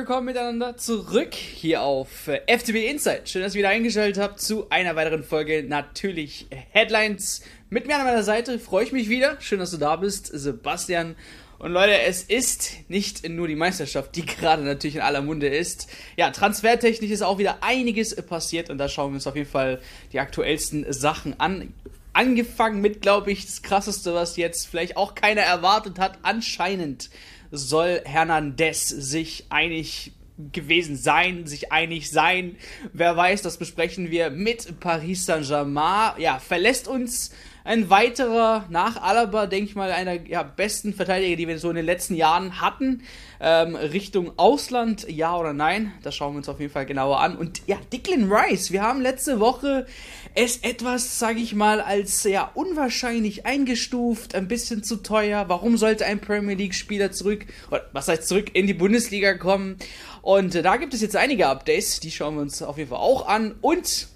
willkommen miteinander zurück hier auf äh, FTB Insight. Schön, dass ihr wieder eingeschaltet habt zu einer weiteren Folge. Natürlich Headlines. Mit mir an meiner Seite freue ich mich wieder. Schön, dass du da bist, Sebastian. Und Leute, es ist nicht nur die Meisterschaft, die gerade natürlich in aller Munde ist. Ja, transfertechnisch ist auch wieder einiges passiert und da schauen wir uns auf jeden Fall die aktuellsten Sachen an. Angefangen mit, glaube ich, das krasseste, was jetzt vielleicht auch keiner erwartet hat, anscheinend soll Hernandez sich einig gewesen sein, sich einig sein. Wer weiß, das besprechen wir mit Paris Saint-Germain. Ja, verlässt uns ein weiterer nach Alaba, denke ich mal, einer ja, besten Verteidiger, die wir so in den letzten Jahren hatten. Ähm, Richtung Ausland, ja oder nein? Das schauen wir uns auf jeden Fall genauer an. Und ja, Declan Rice, wir haben letzte Woche es etwas, sage ich mal, als ja unwahrscheinlich eingestuft, ein bisschen zu teuer. Warum sollte ein Premier League-Spieler zurück, oder was heißt zurück, in die Bundesliga kommen? Und äh, da gibt es jetzt einige Updates, die schauen wir uns auf jeden Fall auch an. Und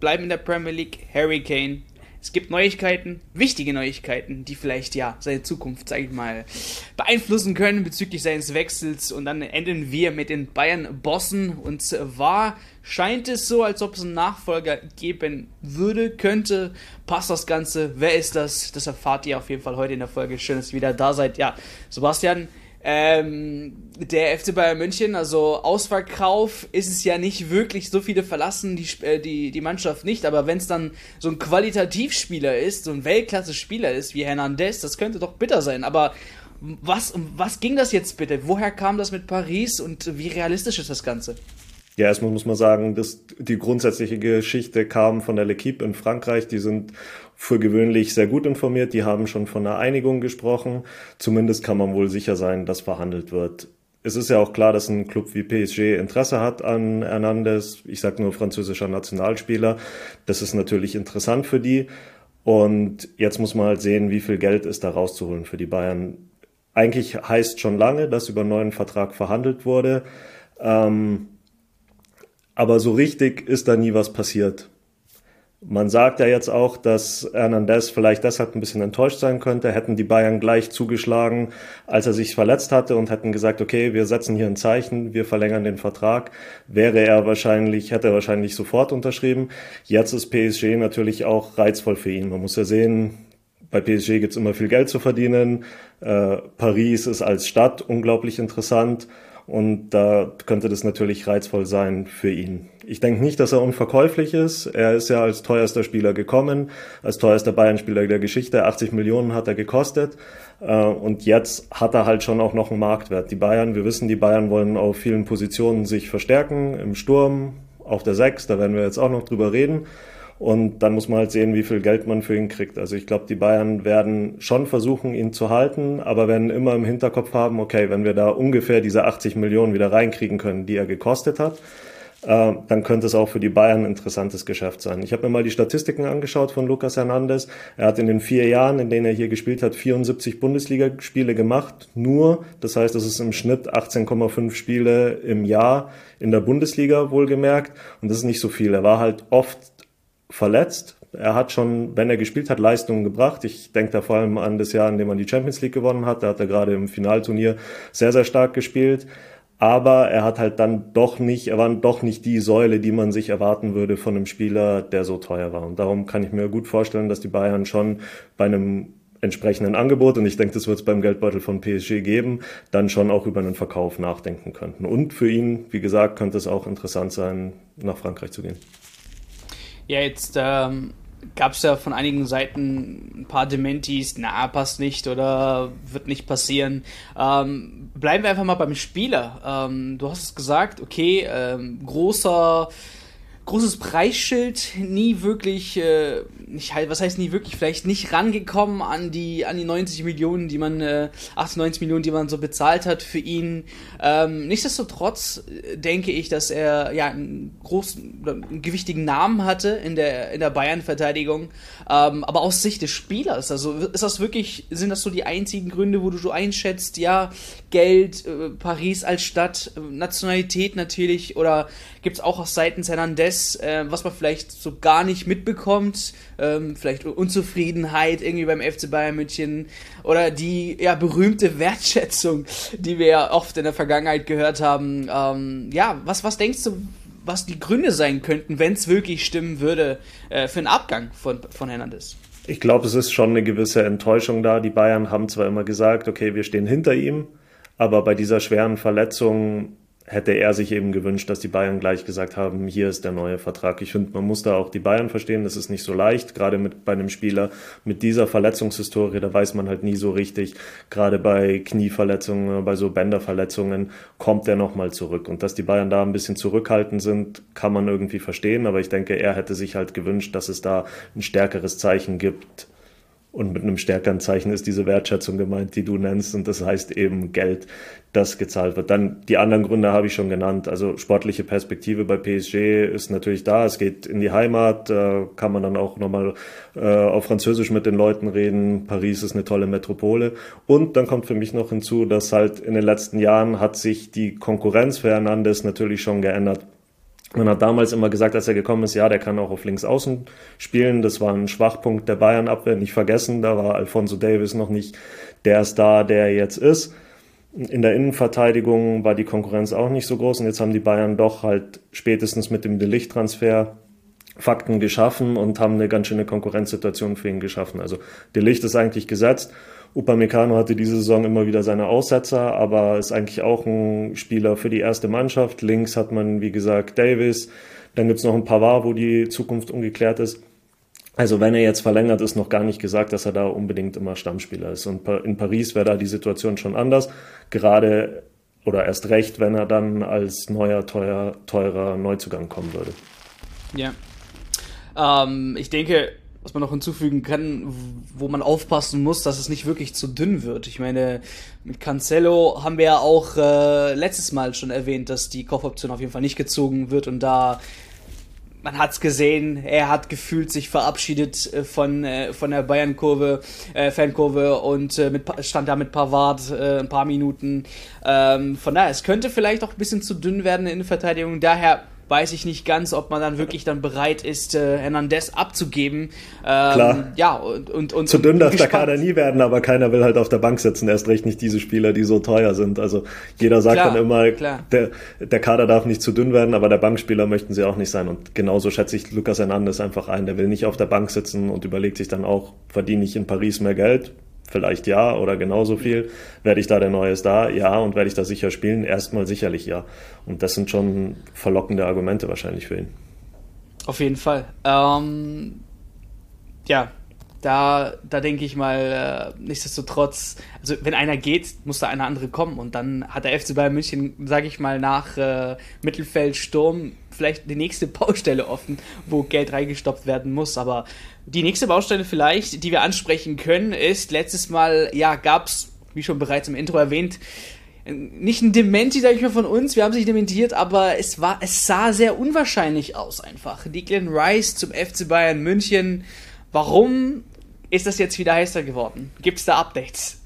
bleiben in der Premier League. Harry Kane es gibt Neuigkeiten, wichtige Neuigkeiten, die vielleicht ja seine Zukunft, sag ich mal, beeinflussen können bezüglich seines Wechsels. Und dann enden wir mit den Bayern-Bossen. Und zwar scheint es so, als ob es einen Nachfolger geben würde, könnte. Passt das Ganze? Wer ist das? Das erfahrt ihr auf jeden Fall heute in der Folge. Schön, dass ihr wieder da seid. Ja, Sebastian, ähm, der FC Bayern München, also Ausverkauf ist es ja nicht wirklich, so viele verlassen die, äh, die, die Mannschaft nicht, aber wenn es dann so ein Qualitativspieler ist, so ein Weltklasse-Spieler ist wie Hernandez, das könnte doch bitter sein, aber was, was ging das jetzt bitte? Woher kam das mit Paris und wie realistisch ist das Ganze? Ja, erstmal muss man sagen, dass die grundsätzliche Geschichte kam von der L'Equipe in Frankreich. Die sind für gewöhnlich sehr gut informiert. Die haben schon von einer Einigung gesprochen. Zumindest kann man wohl sicher sein, dass verhandelt wird. Es ist ja auch klar, dass ein Club wie PSG Interesse hat an Hernandez. Ich sage nur französischer Nationalspieler. Das ist natürlich interessant für die. Und jetzt muss man halt sehen, wie viel Geld ist da rauszuholen für die Bayern. Eigentlich heißt schon lange, dass über einen neuen Vertrag verhandelt wurde. Ähm, aber so richtig ist da nie was passiert. Man sagt ja jetzt auch, dass Hernandez vielleicht deshalb ein bisschen enttäuscht sein könnte, hätten die Bayern gleich zugeschlagen, als er sich verletzt hatte und hätten gesagt, okay, wir setzen hier ein Zeichen, wir verlängern den Vertrag, wäre er wahrscheinlich, hätte er wahrscheinlich sofort unterschrieben. Jetzt ist PSG natürlich auch reizvoll für ihn. Man muss ja sehen, bei PSG gibt's immer viel Geld zu verdienen. Äh, Paris ist als Stadt unglaublich interessant. Und da könnte das natürlich reizvoll sein für ihn. Ich denke nicht, dass er unverkäuflich ist. Er ist ja als teuerster Spieler gekommen, als teuerster Bayern-Spieler der Geschichte. 80 Millionen hat er gekostet. Äh, und jetzt hat er halt schon auch noch einen Marktwert. Die Bayern, wir wissen, die Bayern wollen auf vielen Positionen sich verstärken. Im Sturm, auf der Sechs, da werden wir jetzt auch noch drüber reden. Und dann muss man halt sehen, wie viel Geld man für ihn kriegt. Also ich glaube, die Bayern werden schon versuchen, ihn zu halten, aber werden immer im Hinterkopf haben, okay, wenn wir da ungefähr diese 80 Millionen wieder reinkriegen können, die er gekostet hat, äh, dann könnte es auch für die Bayern ein interessantes Geschäft sein. Ich habe mir mal die Statistiken angeschaut von Lucas Hernandez. Er hat in den vier Jahren, in denen er hier gespielt hat, 74 Bundesligaspiele gemacht. Nur, das heißt, es ist im Schnitt 18,5 Spiele im Jahr in der Bundesliga wohlgemerkt. Und das ist nicht so viel. Er war halt oft verletzt. Er hat schon, wenn er gespielt hat, Leistungen gebracht. Ich denke da vor allem an das Jahr, in dem er die Champions League gewonnen hat. Da hat er gerade im Finalturnier sehr, sehr stark gespielt. Aber er hat halt dann doch nicht, er war doch nicht die Säule, die man sich erwarten würde von einem Spieler, der so teuer war. Und darum kann ich mir gut vorstellen, dass die Bayern schon bei einem entsprechenden Angebot, und ich denke, das wird es beim Geldbeutel von PSG geben, dann schon auch über einen Verkauf nachdenken könnten. Und für ihn, wie gesagt, könnte es auch interessant sein, nach Frankreich zu gehen. Ja, jetzt ähm, gab es ja von einigen Seiten ein paar Dementis, na, passt nicht oder wird nicht passieren. Ähm, bleiben wir einfach mal beim Spieler. Ähm, du hast es gesagt, okay, ähm, großer großes Preisschild, nie wirklich, äh, nicht, was heißt nie wirklich, vielleicht nicht rangekommen an die, an die 90 Millionen, die man, äh, 98 Millionen, die man so bezahlt hat für ihn. Ähm, nichtsdestotrotz äh, denke ich, dass er ja einen großen, einen gewichtigen Namen hatte in der, in der Bayern-Verteidigung. Ähm, aber aus Sicht des Spielers, also ist das wirklich, sind das so die einzigen Gründe, wo du so einschätzt, ja, Geld, äh, Paris als Stadt, äh, Nationalität natürlich, oder gibt es auch aus Seiten Hernandez Stress, äh, was man vielleicht so gar nicht mitbekommt, ähm, vielleicht Unzufriedenheit irgendwie beim FC Bayern München oder die ja berühmte Wertschätzung, die wir ja oft in der Vergangenheit gehört haben. Ähm, ja, was, was denkst du, was die Gründe sein könnten, wenn es wirklich stimmen würde, äh, für einen Abgang von, von Hernandez? Ich glaube, es ist schon eine gewisse Enttäuschung da. Die Bayern haben zwar immer gesagt, okay, wir stehen hinter ihm, aber bei dieser schweren Verletzung hätte er sich eben gewünscht, dass die Bayern gleich gesagt haben, hier ist der neue Vertrag. Ich finde, man muss da auch die Bayern verstehen, das ist nicht so leicht, gerade mit bei einem Spieler mit dieser Verletzungshistorie, da weiß man halt nie so richtig, gerade bei Knieverletzungen, bei so Bänderverletzungen kommt er nochmal zurück. Und dass die Bayern da ein bisschen zurückhaltend sind, kann man irgendwie verstehen, aber ich denke, er hätte sich halt gewünscht, dass es da ein stärkeres Zeichen gibt, und mit einem stärkeren Zeichen ist diese Wertschätzung gemeint, die du nennst. Und das heißt eben Geld, das gezahlt wird. Dann die anderen Gründe habe ich schon genannt. Also sportliche Perspektive bei PSG ist natürlich da. Es geht in die Heimat, äh, kann man dann auch nochmal äh, auf Französisch mit den Leuten reden. Paris ist eine tolle Metropole. Und dann kommt für mich noch hinzu, dass halt in den letzten Jahren hat sich die Konkurrenz für Hernandez natürlich schon geändert. Man hat damals immer gesagt, als er gekommen ist, ja, der kann auch auf links außen spielen. Das war ein Schwachpunkt der Bayern-Abwehr, nicht vergessen. Da war Alfonso Davis noch nicht der Star, der er jetzt ist. In der Innenverteidigung war die Konkurrenz auch nicht so groß und jetzt haben die Bayern doch halt spätestens mit dem Delicht-Transfer Fakten geschaffen und haben eine ganz schöne Konkurrenzsituation für ihn geschaffen. Also Delicht ist eigentlich gesetzt Upamecano hatte diese Saison immer wieder seine Aussetzer, aber ist eigentlich auch ein Spieler für die erste Mannschaft. Links hat man, wie gesagt, Davis. Dann gibt's noch ein Pavard, wo die Zukunft ungeklärt ist. Also wenn er jetzt verlängert, ist noch gar nicht gesagt, dass er da unbedingt immer Stammspieler ist. Und in Paris wäre da die Situation schon anders. Gerade oder erst recht, wenn er dann als neuer, teuer, teurer Neuzugang kommen würde. Ja. Ähm, ich denke, was man noch hinzufügen kann, wo man aufpassen muss, dass es nicht wirklich zu dünn wird. Ich meine, mit Cancelo haben wir ja auch äh, letztes Mal schon erwähnt, dass die Kaufoption auf jeden Fall nicht gezogen wird und da man hat's gesehen, er hat gefühlt sich verabschiedet äh, von äh, von der Bayern Kurve, äh, Fankurve und äh, mit, stand da mit Pavard äh, ein paar Minuten. Ähm, von daher, es könnte vielleicht auch ein bisschen zu dünn werden in der Verteidigung. Daher weiß ich nicht ganz, ob man dann wirklich dann bereit ist, äh, Hernandez abzugeben. Ähm, Klar. Ja, und, und, und Zu dünn darf der Kader nie werden, aber keiner will halt auf der Bank sitzen, erst recht nicht diese Spieler, die so teuer sind. Also jeder sagt klar, dann immer, der, der Kader darf nicht zu dünn werden, aber der Bankspieler möchten sie auch nicht sein. Und genauso schätze ich Lukas Hernandez einfach ein. Der will nicht auf der Bank sitzen und überlegt sich dann auch, verdiene ich in Paris mehr Geld? Vielleicht ja oder genauso viel. Werde ich da der neue Star? Ja. Und werde ich da sicher spielen? Erstmal sicherlich ja. Und das sind schon verlockende Argumente wahrscheinlich für ihn. Auf jeden Fall. Ähm, ja, da, da denke ich mal, äh, nichtsdestotrotz, also wenn einer geht, muss da einer andere kommen. Und dann hat der FC Bayern München, sage ich mal, nach äh, Mittelfeld, Sturm vielleicht die nächste Baustelle offen, wo Geld reingestopft werden muss. Aber die nächste Baustelle vielleicht, die wir ansprechen können, ist letztes Mal, ja, gab es, wie schon bereits im Intro erwähnt, nicht ein Dementi, sag ich mal, von uns, wir haben sich dementiert, aber es war, es sah sehr unwahrscheinlich aus einfach. Declan Rice zum FC Bayern München. Warum ist das jetzt wieder heißer geworden? Gibt es da Updates?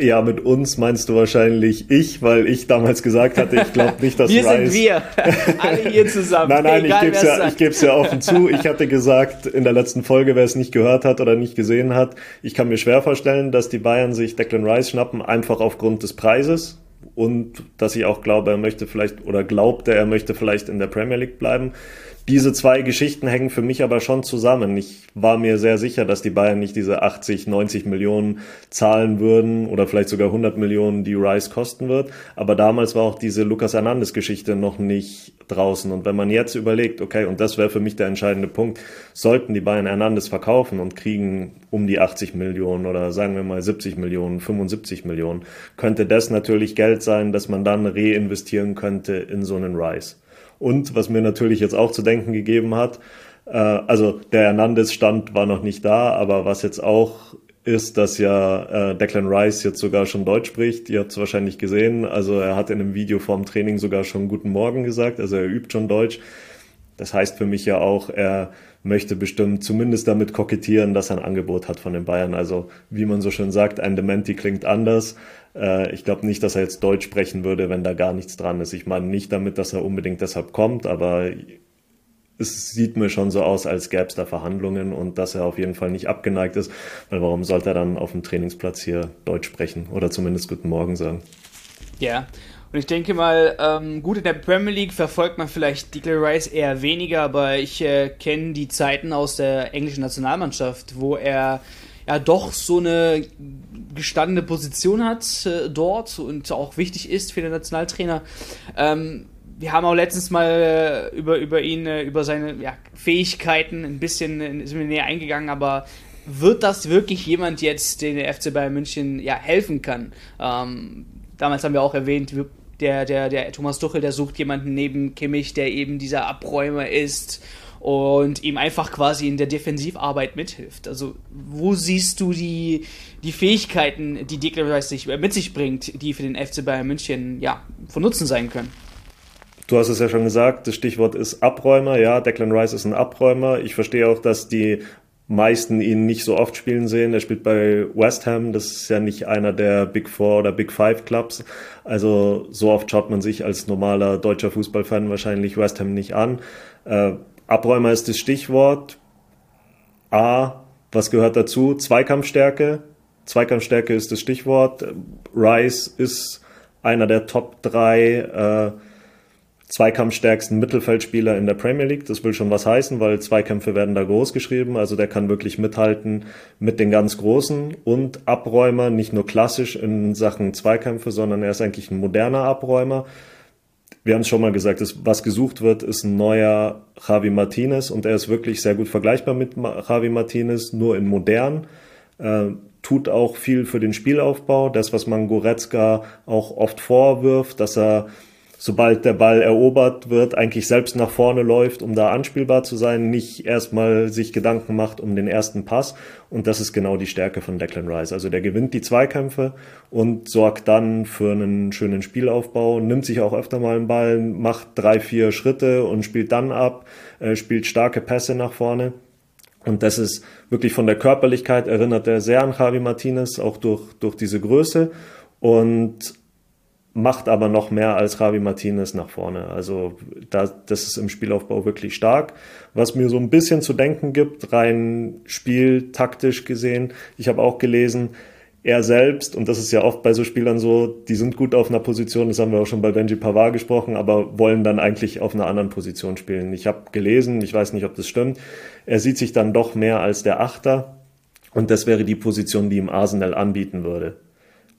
Ja, mit uns meinst du wahrscheinlich ich, weil ich damals gesagt hatte, ich glaube nicht, dass wir Rice... Wir sind wir, alle hier zusammen. nein, nein, Egal, ich gebe ja, ich geb's ja offen zu. Ich hatte gesagt in der letzten Folge, wer es nicht gehört hat oder nicht gesehen hat, ich kann mir schwer vorstellen, dass die Bayern sich Declan Rice schnappen, einfach aufgrund des Preises und dass ich auch glaube, er möchte vielleicht oder glaubte, er möchte vielleicht in der Premier League bleiben. Diese zwei Geschichten hängen für mich aber schon zusammen. Ich war mir sehr sicher, dass die Bayern nicht diese 80, 90 Millionen zahlen würden oder vielleicht sogar 100 Millionen, die Rice kosten wird. Aber damals war auch diese Lucas Hernandez Geschichte noch nicht draußen. Und wenn man jetzt überlegt, okay, und das wäre für mich der entscheidende Punkt, sollten die Bayern Hernandez verkaufen und kriegen um die 80 Millionen oder sagen wir mal 70 Millionen, 75 Millionen, könnte das natürlich Geld sein, dass man dann reinvestieren könnte in so einen Rice. Und was mir natürlich jetzt auch zu denken gegeben hat, äh, also der Hernandez-Stand war noch nicht da, aber was jetzt auch ist, dass ja äh, Declan Rice jetzt sogar schon Deutsch spricht. Ihr habt es wahrscheinlich gesehen. Also er hat in einem Video vorm Training sogar schon Guten Morgen gesagt. Also er übt schon Deutsch. Das heißt für mich ja auch, er möchte bestimmt zumindest damit kokettieren, dass er ein Angebot hat von den Bayern. Also wie man so schön sagt, ein Dementi klingt anders. Äh, ich glaube nicht, dass er jetzt Deutsch sprechen würde, wenn da gar nichts dran ist. Ich meine nicht damit, dass er unbedingt deshalb kommt, aber es sieht mir schon so aus, als gäbe es da Verhandlungen und dass er auf jeden Fall nicht abgeneigt ist, weil warum sollte er dann auf dem Trainingsplatz hier Deutsch sprechen oder zumindest Guten Morgen sagen? Ja, und ich denke mal, ähm, gut, in der Premier League verfolgt man vielleicht Declan Rice eher weniger, aber ich äh, kenne die Zeiten aus der englischen Nationalmannschaft, wo er ja doch so eine gestandene Position hat äh, dort und auch wichtig ist für den Nationaltrainer. Ähm, wir haben auch letztens mal äh, über, über ihn, äh, über seine ja, Fähigkeiten ein bisschen äh, sind wir näher eingegangen, aber wird das wirklich jemand jetzt, den der FC Bayern München ja helfen kann? Ähm, damals haben wir auch erwähnt, der, der, der Thomas Tuchel, der sucht jemanden neben Kimmich, der eben dieser Abräumer ist und ihm einfach quasi in der Defensivarbeit mithilft. Also, wo siehst du die, die Fähigkeiten, die Declan Rice mit sich bringt, die für den FC Bayern München ja, von Nutzen sein können? Du hast es ja schon gesagt, das Stichwort ist Abräumer. Ja, Declan Rice ist ein Abräumer. Ich verstehe auch, dass die meisten ihn nicht so oft spielen sehen. Er spielt bei West Ham, das ist ja nicht einer der Big Four oder Big Five Clubs. Also so oft schaut man sich als normaler deutscher Fußballfan wahrscheinlich West Ham nicht an. Äh, Abräumer ist das Stichwort. A, was gehört dazu? Zweikampfstärke. Zweikampfstärke ist das Stichwort. Rice ist einer der Top drei äh, zweikampfstärksten Mittelfeldspieler in der Premier League. Das will schon was heißen, weil Zweikämpfe werden da groß geschrieben. Also der kann wirklich mithalten mit den ganz Großen und Abräumer, nicht nur klassisch in Sachen Zweikämpfe, sondern er ist eigentlich ein moderner Abräumer. Wir haben es schon mal gesagt, was gesucht wird, ist ein neuer Javi Martinez und er ist wirklich sehr gut vergleichbar mit Javi Martinez, nur in modern. Äh, tut auch viel für den Spielaufbau. Das, was man Goretzka auch oft vorwirft, dass er sobald der Ball erobert wird, eigentlich selbst nach vorne läuft, um da anspielbar zu sein, nicht erstmal sich Gedanken macht um den ersten Pass. Und das ist genau die Stärke von Declan Rice. Also der gewinnt die Zweikämpfe und sorgt dann für einen schönen Spielaufbau, nimmt sich auch öfter mal einen Ball, macht drei, vier Schritte und spielt dann ab, äh, spielt starke Pässe nach vorne. Und das ist wirklich von der Körperlichkeit erinnert er sehr an Javi Martinez, auch durch, durch diese Größe. Und macht aber noch mehr als Javi Martinez nach vorne. Also da, das ist im Spielaufbau wirklich stark. Was mir so ein bisschen zu denken gibt, rein spieltaktisch gesehen. Ich habe auch gelesen, er selbst, und das ist ja oft bei so Spielern so, die sind gut auf einer Position, das haben wir auch schon bei Benji Pavard gesprochen, aber wollen dann eigentlich auf einer anderen Position spielen. Ich habe gelesen, ich weiß nicht, ob das stimmt, er sieht sich dann doch mehr als der Achter und das wäre die Position, die ihm Arsenal anbieten würde.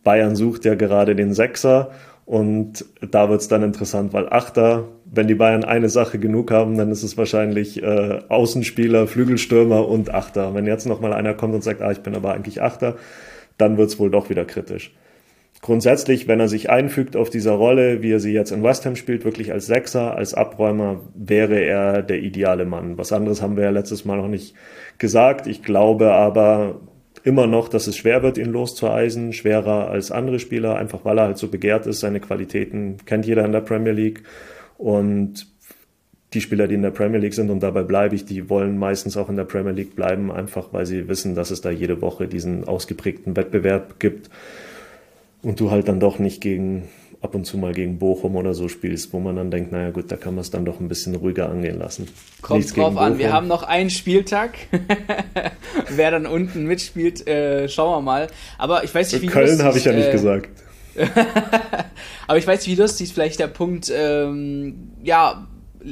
Bayern sucht ja gerade den Sechser und da wird es dann interessant, weil Achter, wenn die Bayern eine Sache genug haben, dann ist es wahrscheinlich äh, Außenspieler, Flügelstürmer und Achter. Wenn jetzt nochmal einer kommt und sagt, ah, ich bin aber eigentlich Achter, dann wird es wohl doch wieder kritisch. Grundsätzlich, wenn er sich einfügt auf dieser Rolle, wie er sie jetzt in West Ham spielt, wirklich als Sechser, als Abräumer, wäre er der ideale Mann. Was anderes haben wir ja letztes Mal noch nicht gesagt. Ich glaube aber, immer noch, dass es schwer wird, ihn loszueisen, schwerer als andere Spieler, einfach weil er halt so begehrt ist. Seine Qualitäten kennt jeder in der Premier League und die Spieler, die in der Premier League sind, und dabei bleibe ich, die wollen meistens auch in der Premier League bleiben, einfach weil sie wissen, dass es da jede Woche diesen ausgeprägten Wettbewerb gibt und du halt dann doch nicht gegen ab und zu mal gegen Bochum oder so spielst, wo man dann denkt, naja gut, da kann man es dann doch ein bisschen ruhiger angehen lassen. Kommt Nichts drauf an, wir haben noch einen Spieltag. Wer dann unten mitspielt, äh, schauen wir mal. Aber ich weiß nicht, wie Köln habe ich ja nicht äh, gesagt. Aber ich weiß, nicht, wie lustig vielleicht der Punkt, ähm, ja,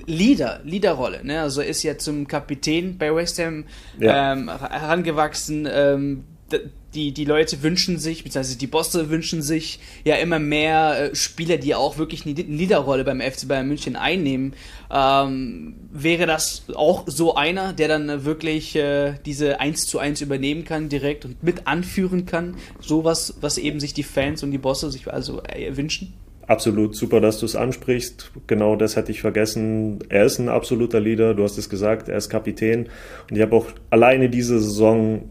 Leader, Leaderrolle. Ne? Also ist ja zum Kapitän bei West Ham ja. ähm, herangewachsen. Ähm, die, die Leute wünschen sich, beziehungsweise die Bosse wünschen sich ja immer mehr äh, Spieler, die auch wirklich eine Leaderrolle beim FC Bayern München einnehmen. Ähm, wäre das auch so einer, der dann wirklich äh, diese 1 zu 1 übernehmen kann direkt und mit anführen kann? Sowas, was eben sich die Fans und die Bosse sich also äh, wünschen? Absolut super, dass du es ansprichst. Genau das hätte ich vergessen. Er ist ein absoluter Leader. Du hast es gesagt, er ist Kapitän. Und ich habe auch alleine diese Saison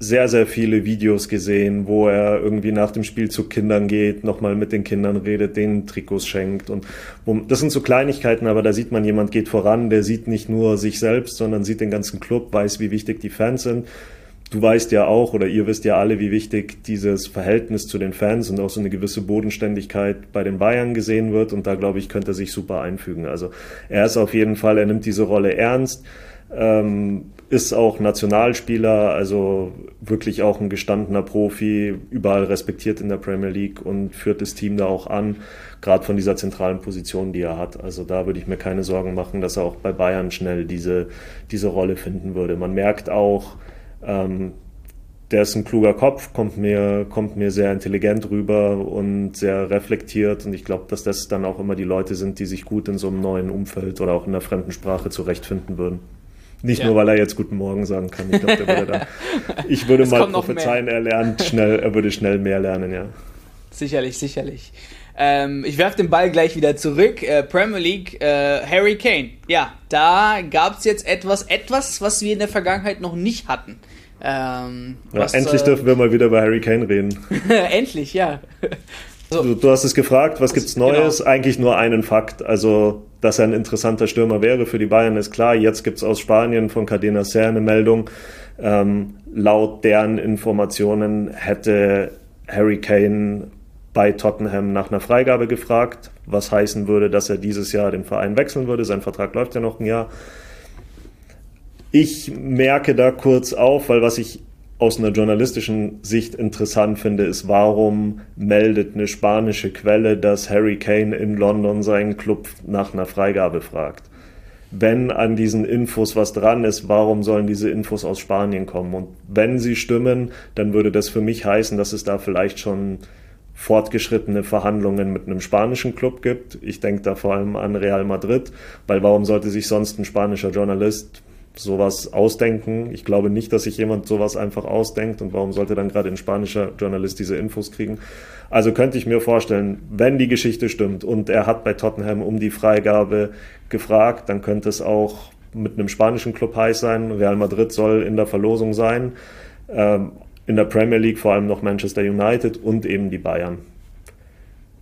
sehr, sehr viele Videos gesehen, wo er irgendwie nach dem Spiel zu Kindern geht, nochmal mit den Kindern redet, denen Trikots schenkt und wo, das sind so Kleinigkeiten, aber da sieht man, jemand geht voran, der sieht nicht nur sich selbst, sondern sieht den ganzen Club, weiß, wie wichtig die Fans sind. du weißt ja auch oder ihr wisst ja alle, wie wichtig dieses Verhältnis zu den Fans und auch so eine gewisse Bodenständigkeit bei den Bayern gesehen wird. Und da glaube ich, könnte er sich super einfügen. Also er ist auf jeden Fall, er nimmt diese Rolle ernst. Ähm, ist auch Nationalspieler, also wirklich auch ein gestandener Profi, überall respektiert in der Premier League und führt das Team da auch an, gerade von dieser zentralen Position, die er hat. Also da würde ich mir keine Sorgen machen, dass er auch bei Bayern schnell diese, diese Rolle finden würde. Man merkt auch, ähm, der ist ein kluger Kopf, kommt mir, kommt mir sehr intelligent rüber und sehr reflektiert. Und ich glaube, dass das dann auch immer die Leute sind, die sich gut in so einem neuen Umfeld oder auch in der fremden Sprache zurechtfinden würden. Nicht ja. nur, weil er jetzt Guten Morgen sagen kann. Ich, glaub, der würde da, ich würde mal prophezeien, er lernt schnell, er würde schnell mehr lernen, ja. Sicherlich, sicherlich. Ähm, ich werfe den Ball gleich wieder zurück. Äh, Premier League, äh, Harry Kane. Ja, da gab es jetzt etwas, etwas, was wir in der Vergangenheit noch nicht hatten. Ähm, ja, was, endlich äh, dürfen wir mal wieder über Harry Kane reden. endlich, ja. So. Du, du, hast es gefragt, was gibt's genau. Neues? Genau. Eigentlich nur einen Fakt. Also, dass er ein interessanter Stürmer wäre für die Bayern, ist klar. Jetzt gibt's aus Spanien von Cadena Ser eine Meldung. Ähm, laut deren Informationen hätte Harry Kane bei Tottenham nach einer Freigabe gefragt, was heißen würde, dass er dieses Jahr den Verein wechseln würde. Sein Vertrag läuft ja noch ein Jahr. Ich merke da kurz auf, weil was ich aus einer journalistischen Sicht interessant finde, ist, warum meldet eine spanische Quelle, dass Harry Kane in London seinen Club nach einer Freigabe fragt? Wenn an diesen Infos was dran ist, warum sollen diese Infos aus Spanien kommen? Und wenn sie stimmen, dann würde das für mich heißen, dass es da vielleicht schon fortgeschrittene Verhandlungen mit einem spanischen Club gibt. Ich denke da vor allem an Real Madrid, weil warum sollte sich sonst ein spanischer Journalist sowas ausdenken. Ich glaube nicht, dass sich jemand sowas einfach ausdenkt und warum sollte dann gerade ein spanischer Journalist diese Infos kriegen. Also könnte ich mir vorstellen, wenn die Geschichte stimmt und er hat bei Tottenham um die Freigabe gefragt, dann könnte es auch mit einem spanischen Club heiß sein. Real Madrid soll in der Verlosung sein. Ähm, in der Premier League vor allem noch Manchester United und eben die Bayern.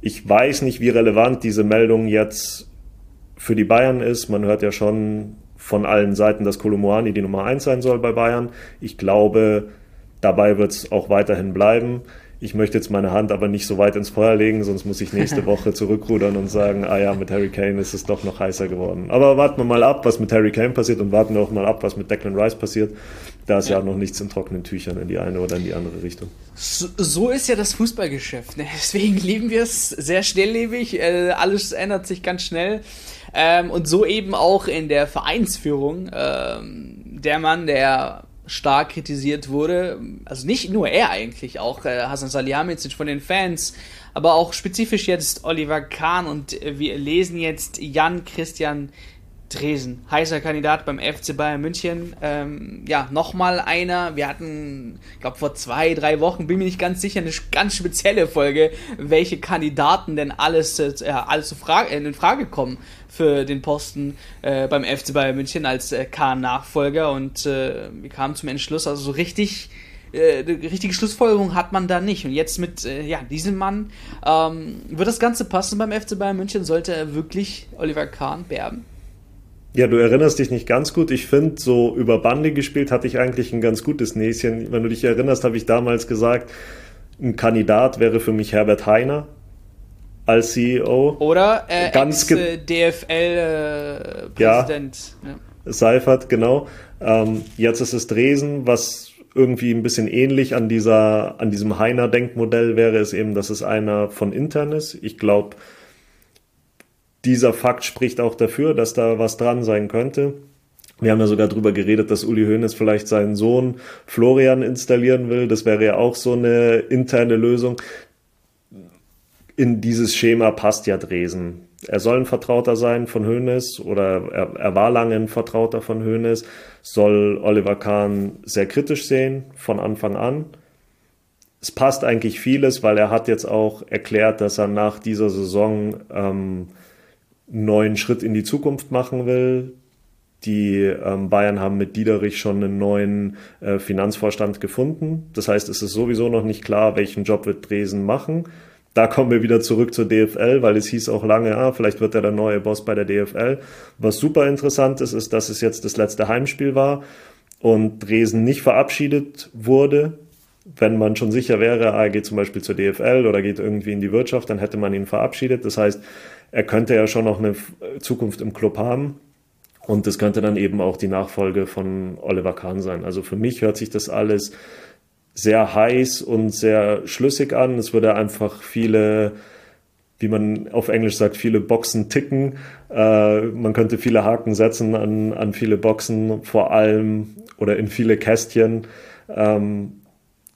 Ich weiß nicht, wie relevant diese Meldung jetzt für die Bayern ist. Man hört ja schon von allen Seiten, dass Kolomoani die Nummer 1 sein soll bei Bayern. Ich glaube, dabei wird es auch weiterhin bleiben. Ich möchte jetzt meine Hand aber nicht so weit ins Feuer legen, sonst muss ich nächste Woche zurückrudern und sagen, ah ja, mit Harry Kane ist es doch noch heißer geworden. Aber warten wir mal ab, was mit Harry Kane passiert und warten wir auch mal ab, was mit Declan Rice passiert. Da ist ja, ja noch nichts in trockenen Tüchern in die eine oder in die andere Richtung. So, so ist ja das Fußballgeschäft. Ne? Deswegen lieben wir es sehr schnelllebig. Äh, alles ändert sich ganz schnell. Ähm, und so eben auch in der Vereinsführung. Ähm, der Mann, der stark kritisiert wurde, also nicht nur er eigentlich, auch äh, Hasan Salihamidzic von den Fans, aber auch spezifisch jetzt Oliver Kahn und äh, wir lesen jetzt Jan Christian Dresen, heißer Kandidat beim FC Bayern München. Ähm, ja, nochmal einer. Wir hatten, ich glaube, vor zwei, drei Wochen, bin mir nicht ganz sicher, eine ganz spezielle Folge, welche Kandidaten denn alles, äh, alles Frage, in Frage kommen für den Posten äh, beim FC Bayern München als äh, K-Nachfolger. Und äh, wir kamen zum Entschluss, also so richtig äh, richtige Schlussfolgerung hat man da nicht. Und jetzt mit äh, ja, diesem Mann ähm, wird das Ganze passen beim FC Bayern München, sollte er wirklich Oliver Kahn beerben? Ja, du erinnerst dich nicht ganz gut. Ich finde, so über Bande gespielt hatte ich eigentlich ein ganz gutes Näschen. Wenn du dich erinnerst, habe ich damals gesagt, ein Kandidat wäre für mich Herbert Heiner als CEO. Oder äh, ganz DFL-Präsident. Äh, ja, ja. Seifert, genau. Ähm, jetzt ist es Dresen, was irgendwie ein bisschen ähnlich an dieser, an diesem Heiner-Denkmodell wäre, ist eben, dass es einer von intern ist. Ich glaube, dieser Fakt spricht auch dafür, dass da was dran sein könnte. Wir haben ja sogar drüber geredet, dass Uli Hoeneß vielleicht seinen Sohn Florian installieren will. Das wäre ja auch so eine interne Lösung. In dieses Schema passt ja Dresen. Er soll ein Vertrauter sein von Hoeneß oder er, er war lange ein Vertrauter von Hoeneß, soll Oliver Kahn sehr kritisch sehen von Anfang an. Es passt eigentlich vieles, weil er hat jetzt auch erklärt, dass er nach dieser Saison ähm, neuen Schritt in die Zukunft machen will. Die ähm, Bayern haben mit Diederich schon einen neuen äh, Finanzvorstand gefunden. Das heißt, es ist sowieso noch nicht klar, welchen Job wird Dresen machen. Da kommen wir wieder zurück zur DFL, weil es hieß auch lange, ah, vielleicht wird er der neue Boss bei der DFL. Was super interessant ist, ist, dass es jetzt das letzte Heimspiel war. und Dresen nicht verabschiedet wurde, wenn man schon sicher wäre, er geht zum Beispiel zur DFL oder geht irgendwie in die Wirtschaft, dann hätte man ihn verabschiedet. Das heißt, er könnte ja schon noch eine Zukunft im Club haben. Und das könnte dann eben auch die Nachfolge von Oliver Kahn sein. Also für mich hört sich das alles sehr heiß und sehr schlüssig an. Es würde einfach viele, wie man auf Englisch sagt, viele Boxen ticken. Äh, man könnte viele Haken setzen an, an viele Boxen, vor allem oder in viele Kästchen. Ähm,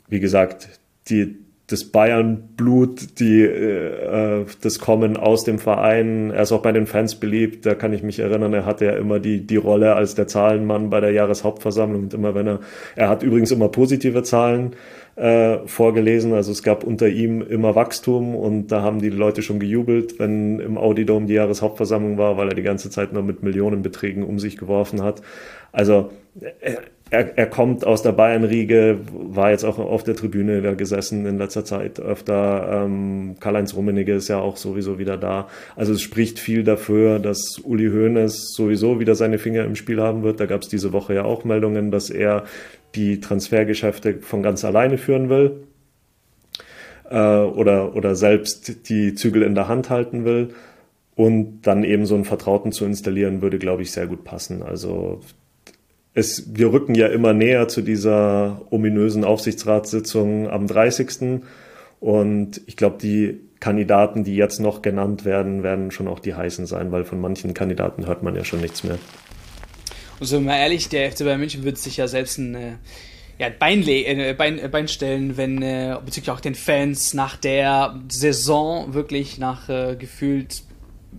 wie gesagt, die, das Bayern-Blut, die, äh, das Kommen aus dem Verein. Er ist auch bei den Fans beliebt. Da kann ich mich erinnern, er hatte ja immer die, die Rolle als der Zahlenmann bei der Jahreshauptversammlung. Und immer wenn er, er hat übrigens immer positive Zahlen äh, vorgelesen. Also es gab unter ihm immer Wachstum und da haben die Leute schon gejubelt, wenn im Audi Dome die Jahreshauptversammlung war, weil er die ganze Zeit nur mit Millionenbeträgen um sich geworfen hat. Also er, er, er kommt aus der Bayern-Riege, war jetzt auch auf der Tribüne da gesessen in letzter Zeit öfter. Ähm, Karl-Heinz Rummenigge ist ja auch sowieso wieder da. Also es spricht viel dafür, dass Uli Hoeneß sowieso wieder seine Finger im Spiel haben wird. Da gab es diese Woche ja auch Meldungen, dass er die Transfergeschäfte von ganz alleine führen will äh, oder, oder selbst die Zügel in der Hand halten will. Und dann eben so einen Vertrauten zu installieren, würde, glaube ich, sehr gut passen. Also es, wir rücken ja immer näher zu dieser ominösen Aufsichtsratssitzung am 30. Und ich glaube, die Kandidaten, die jetzt noch genannt werden, werden schon auch die heißen sein, weil von manchen Kandidaten hört man ja schon nichts mehr. Und so mal ehrlich, der FC Bayern München wird sich ja selbst ein äh, ja, Bein, äh, Bein, äh, Bein stellen, wenn äh, bezüglich auch den Fans nach der Saison wirklich nach äh, gefühlt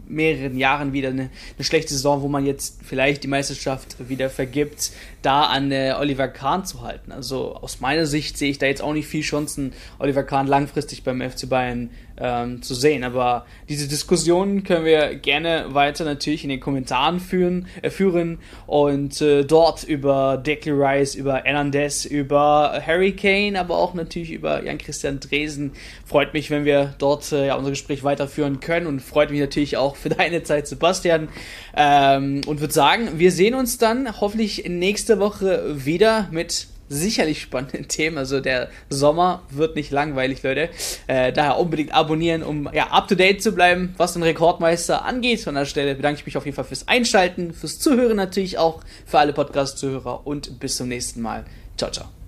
mehreren Jahren wieder eine, eine, schlechte Saison, wo man jetzt vielleicht die Meisterschaft wieder vergibt, da an äh, Oliver Kahn zu halten. Also aus meiner Sicht sehe ich da jetzt auch nicht viel Chancen, Oliver Kahn langfristig beim FC Bayern ähm, zu sehen. Aber diese Diskussionen können wir gerne weiter natürlich in den Kommentaren führen, äh, führen und äh, dort über Declan Rice, über Hernandez, über Harry Kane, aber auch natürlich über Jan-Christian Dresen. Freut mich, wenn wir dort äh, ja, unser Gespräch weiterführen können und freut mich natürlich auch für deine Zeit, Sebastian. Ähm, und würde sagen, wir sehen uns dann hoffentlich nächste Woche wieder mit sicherlich spannenden Themen. Also der Sommer wird nicht langweilig, Leute. Äh, daher unbedingt abonnieren, um ja, up to date zu bleiben, was den Rekordmeister angeht. Von der Stelle bedanke ich mich auf jeden Fall fürs Einschalten, fürs Zuhören natürlich auch, für alle Podcast-Zuhörer und bis zum nächsten Mal. Ciao, ciao.